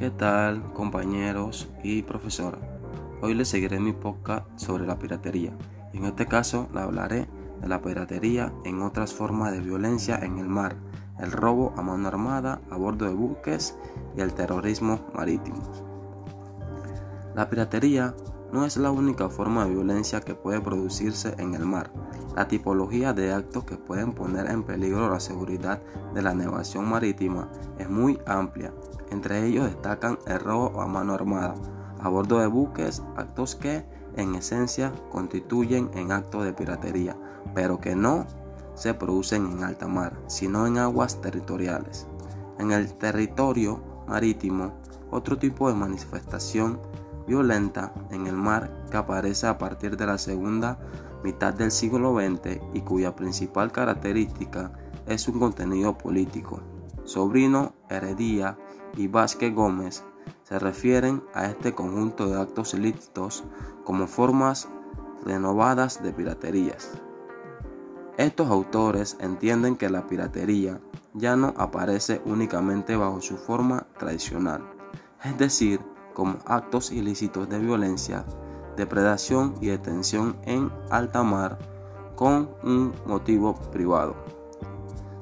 ¿Qué tal compañeros y profesora? Hoy les seguiré mi podcast sobre la piratería. En este caso le hablaré de la piratería en otras formas de violencia en el mar, el robo a mano armada a bordo de buques y el terrorismo marítimo. La piratería no es la única forma de violencia que puede producirse en el mar. La tipología de actos que pueden poner en peligro la seguridad de la navegación marítima es muy amplia. Entre ellos destacan el robo a mano armada a bordo de buques, actos que en esencia constituyen en actos de piratería, pero que no se producen en alta mar, sino en aguas territoriales. En el territorio marítimo, otro tipo de manifestación violenta en el mar que aparece a partir de la segunda mitad del siglo XX y cuya principal característica es su contenido político. Sobrino, Heredía y Vázquez Gómez se refieren a este conjunto de actos ilícitos como formas renovadas de piraterías. Estos autores entienden que la piratería ya no aparece únicamente bajo su forma tradicional, es decir, como actos ilícitos de violencia, depredación y detención en alta mar con un motivo privado,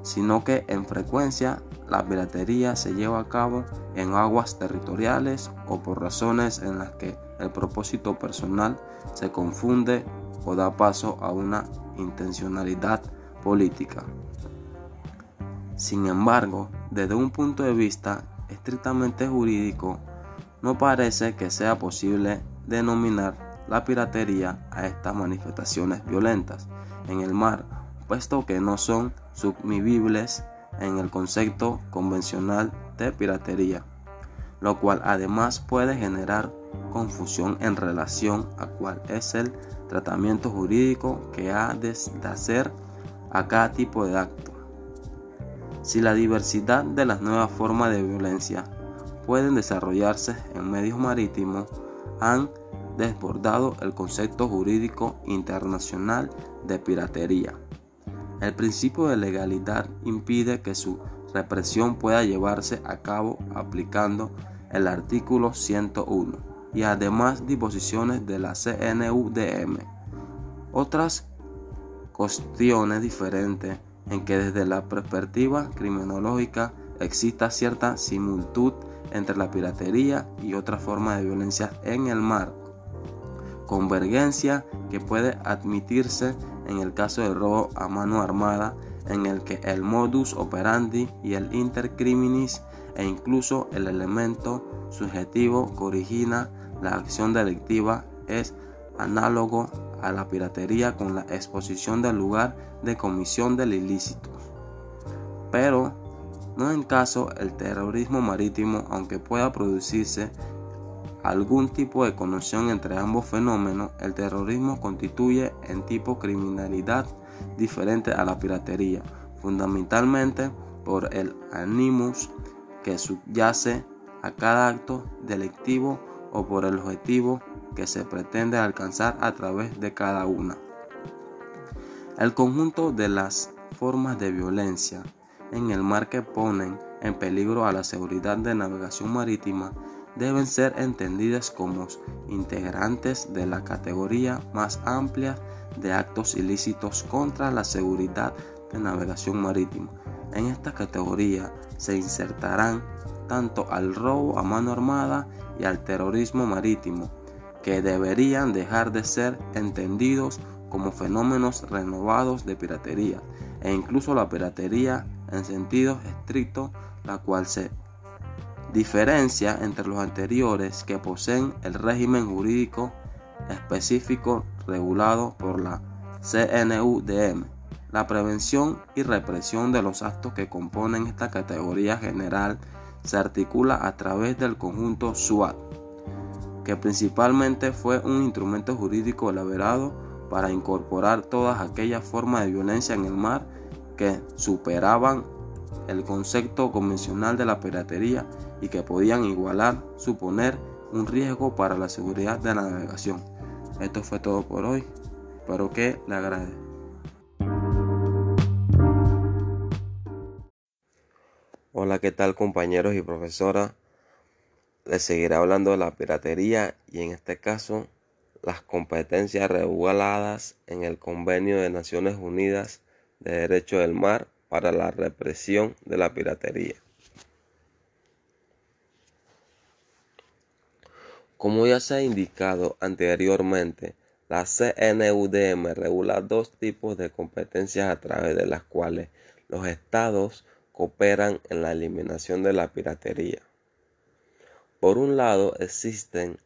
sino que en frecuencia la piratería se lleva a cabo en aguas territoriales o por razones en las que el propósito personal se confunde o da paso a una intencionalidad política. Sin embargo, desde un punto de vista estrictamente jurídico, no parece que sea posible denominar la piratería a estas manifestaciones violentas en el mar, puesto que no son submivibles en el concepto convencional de piratería, lo cual además puede generar confusión en relación a cuál es el tratamiento jurídico que ha de hacer a cada tipo de acto. Si la diversidad de las nuevas formas de violencia pueden desarrollarse en medios marítimos han desbordado el concepto jurídico internacional de piratería. El principio de legalidad impide que su represión pueda llevarse a cabo aplicando el artículo 101 y además disposiciones de la CNUDM. Otras cuestiones diferentes en que desde la perspectiva criminológica exista cierta similitud entre la piratería y otra forma de violencia en el mar. Convergencia que puede admitirse en el caso del robo a mano armada, en el que el modus operandi y el intercriminis e incluso el elemento subjetivo que origina la acción delictiva es análogo a la piratería con la exposición del lugar de comisión del ilícito. Pero no en caso el terrorismo marítimo, aunque pueda producirse algún tipo de conexión entre ambos fenómenos, el terrorismo constituye en tipo criminalidad diferente a la piratería, fundamentalmente por el animus que subyace a cada acto delictivo o por el objetivo que se pretende alcanzar a través de cada una. El conjunto de las formas de violencia en el mar que ponen en peligro a la seguridad de navegación marítima deben ser entendidas como integrantes de la categoría más amplia de actos ilícitos contra la seguridad de navegación marítima. En esta categoría se insertarán tanto al robo a mano armada y al terrorismo marítimo, que deberían dejar de ser entendidos como fenómenos renovados de piratería, e incluso la piratería en sentido estricto, la cual se diferencia entre los anteriores que poseen el régimen jurídico específico regulado por la CNUDM. La prevención y represión de los actos que componen esta categoría general se articula a través del conjunto SWAT, que principalmente fue un instrumento jurídico elaborado para incorporar todas aquellas formas de violencia en el mar que superaban el concepto convencional de la piratería y que podían igualar, suponer un riesgo para la seguridad de la navegación. Esto fue todo por hoy. Espero que le agrade. Hola, ¿qué tal compañeros y profesoras? les seguiré hablando de la piratería y en este caso las competencias reguladas en el Convenio de Naciones Unidas de Derecho del Mar para la represión de la piratería. Como ya se ha indicado anteriormente, la CNUDM regula dos tipos de competencias a través de las cuales los estados cooperan en la eliminación de la piratería. Por un lado, existen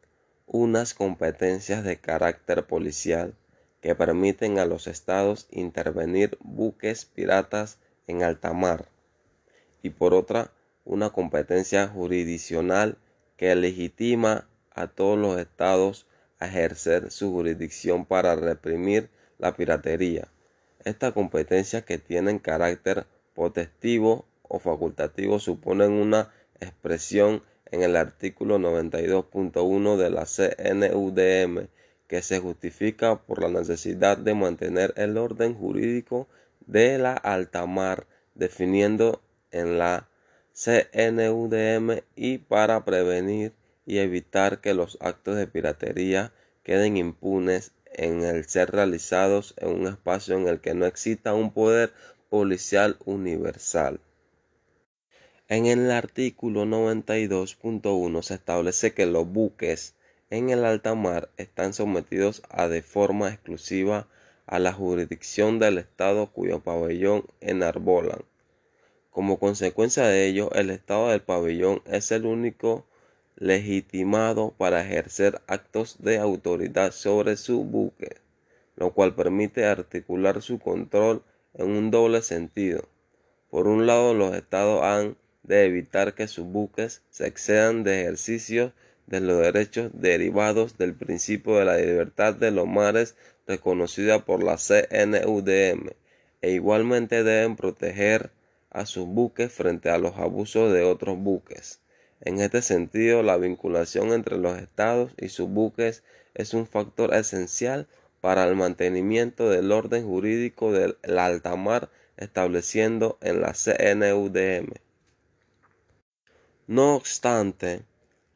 unas competencias de carácter policial que permiten a los estados intervenir buques piratas en alta mar y por otra una competencia jurisdiccional que legitima a todos los estados a ejercer su jurisdicción para reprimir la piratería. Esta competencia que tienen carácter potestivo o facultativo suponen una expresión en el artículo 92.1 de la CNUDM que se justifica por la necesidad de mantener el orden jurídico de la alta mar definiendo en la CNUDM y para prevenir y evitar que los actos de piratería queden impunes en el ser realizados en un espacio en el que no exista un poder policial universal. En el artículo 92.1 se establece que los buques en el alta mar están sometidos a de forma exclusiva a la jurisdicción del Estado cuyo pabellón enarbolan. Como consecuencia de ello, el Estado del pabellón es el único legitimado para ejercer actos de autoridad sobre su buque, lo cual permite articular su control en un doble sentido. Por un lado, los estados han de evitar que sus buques se excedan de ejercicios de los derechos derivados del principio de la libertad de los mares reconocida por la CNUDM e igualmente deben proteger a sus buques frente a los abusos de otros buques. En este sentido, la vinculación entre los estados y sus buques es un factor esencial para el mantenimiento del orden jurídico del alta mar estableciendo en la CNUDM. No obstante,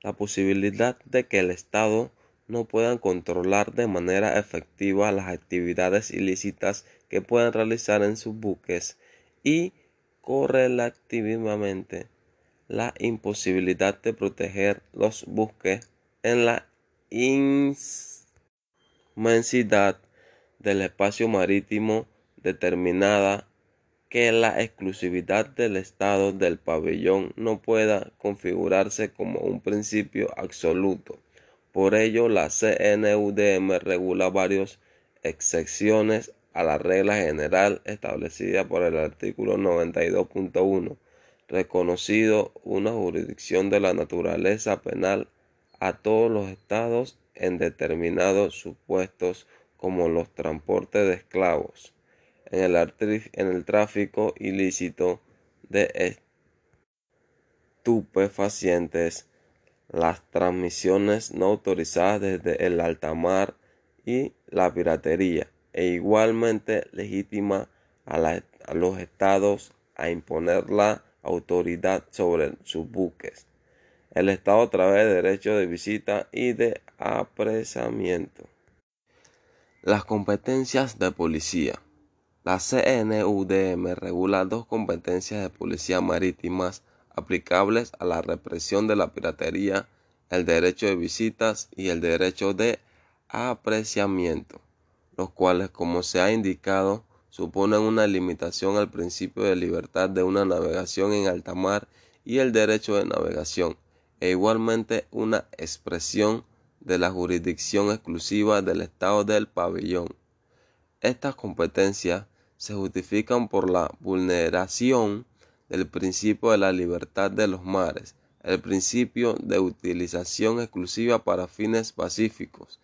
la posibilidad de que el Estado no pueda controlar de manera efectiva las actividades ilícitas que puedan realizar en sus buques y correlativamente la imposibilidad de proteger los buques en la inmensidad del espacio marítimo determinada que la exclusividad del estado del pabellón no pueda configurarse como un principio absoluto. Por ello, la CNUDM regula varias excepciones a la regla general establecida por el artículo 92.1, reconocido una jurisdicción de la naturaleza penal a todos los estados en determinados supuestos como los transportes de esclavos en el, tráfico ilícito de estupefacientes, las transmisiones no autorizadas desde el alta mar y la piratería, e igualmente legítima a, los estados a imponer la autoridad sobre sus buques. El Estado a través de derechos de visita y de apresamiento. Las competencias de policía. La CNUDM regula dos competencias de policía marítimas aplicables a la represión de la piratería, el derecho de visitas y el derecho de apreciamiento, los cuales, como se ha indicado, suponen una limitación al principio de libertad de una navegación en alta mar y el derecho de navegación, e igualmente una expresión de la jurisdicción exclusiva del Estado del pabellón. Estas competencias se justifican por la vulneración del principio de la libertad de los mares, el principio de utilización exclusiva para fines pacíficos,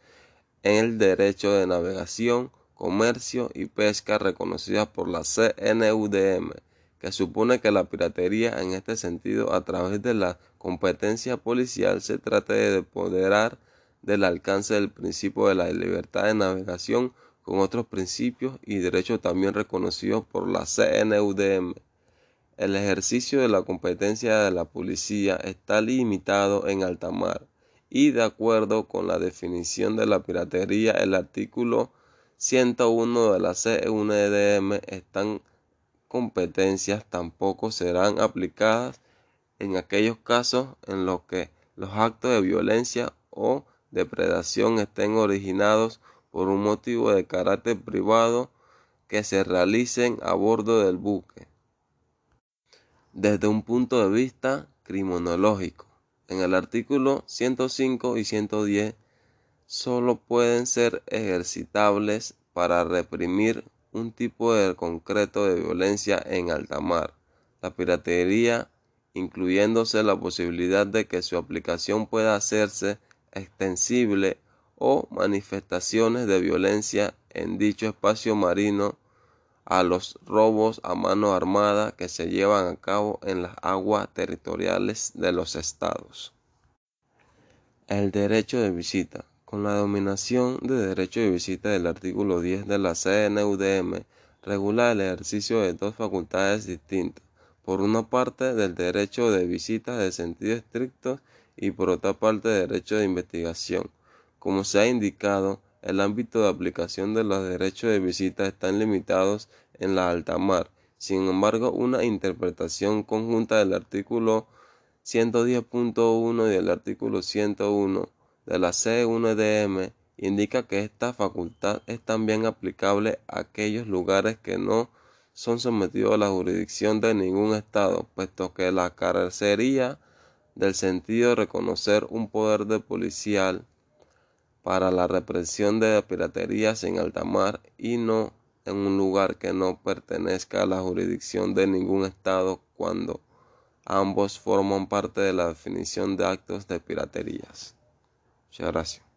el derecho de navegación, comercio y pesca reconocida por la CNUDM, que supone que la piratería en este sentido a través de la competencia policial se trata de apoderar del alcance del principio de la libertad de navegación con otros principios y derechos también reconocidos por la CNUDM. El ejercicio de la competencia de la policía está limitado en alta mar y de acuerdo con la definición de la piratería, el artículo 101 de la CUNDM están competencias tampoco serán aplicadas en aquellos casos en los que los actos de violencia o depredación estén originados por un motivo de carácter privado que se realicen a bordo del buque. Desde un punto de vista criminológico, en el artículo 105 y 110 solo pueden ser ejercitables para reprimir un tipo de concreto de violencia en alta mar, la piratería, incluyéndose la posibilidad de que su aplicación pueda hacerse extensible o manifestaciones de violencia en dicho espacio marino a los robos a mano armada que se llevan a cabo en las aguas territoriales de los estados. El derecho de visita. Con la dominación de derecho de visita del artículo 10 de la CNUDM, regula el ejercicio de dos facultades distintas. Por una parte, del derecho de visita de sentido estricto y por otra parte, derecho de investigación. Como se ha indicado, el ámbito de aplicación de los derechos de visita están limitados en la alta mar. Sin embargo, una interpretación conjunta del artículo 110.1 y del artículo 101 de la C1DM indica que esta facultad es también aplicable a aquellos lugares que no son sometidos a la jurisdicción de ningún Estado, puesto que la carecería del sentido de reconocer un poder de policial para la represión de piraterías en alta mar y no en un lugar que no pertenezca a la jurisdicción de ningún Estado cuando ambos forman parte de la definición de actos de piraterías. Muchas gracias.